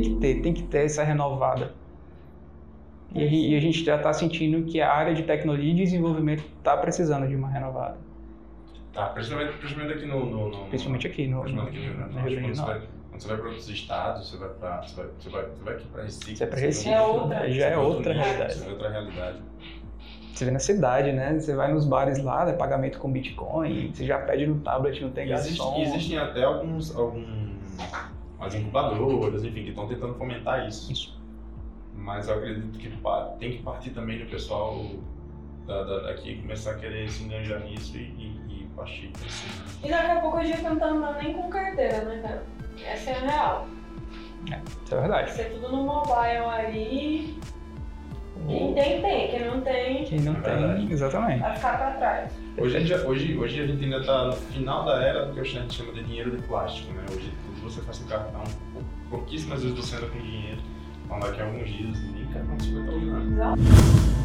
que ter, tem que ter essa renovada. E, e a gente já está sentindo que a área de tecnologia e desenvolvimento está precisando de uma renovada. Tá, principalmente, principalmente aqui no, no, no- Principalmente aqui no, no, principalmente aqui no Rio Grande do no Norte. Rio Grande Quando do você vai- Norte. Quando você vai para outros estados, você vai para você vai, você vai, você vai aqui para Recife. Você é para Recife, É outra. já é outra mundo, realidade. Você vê outra realidade. Você vê na cidade, né? Você vai nos bares lá, é pagamento com Bitcoin, você já pede no tablet, não tem Existe, garçom. existem até alguns, alguns as incubadoras, enfim, que estão tentando fomentar isso. Isso. Mas eu acredito que tem que partir também do pessoal da, da- daqui começar a querer se engajar nisso e, e, e partir pra cima. E daqui a pouco a gente não tá andando nem com carteira, né, cara? Essa é a real. Isso é verdade. Vai ser tudo no mobile ali. Quem não É verdade. tem, exatamente. vai ficar pra trás. Hoje a, gente, hoje, hoje a gente ainda está no final da era do que a gente chama de dinheiro de plástico, né? Hoje tudo você faz com cartão, pou- pouquíssimas vezes você anda com dinheiro. Então daqui a alguns dias quer quanto você vai estar usando. Exato.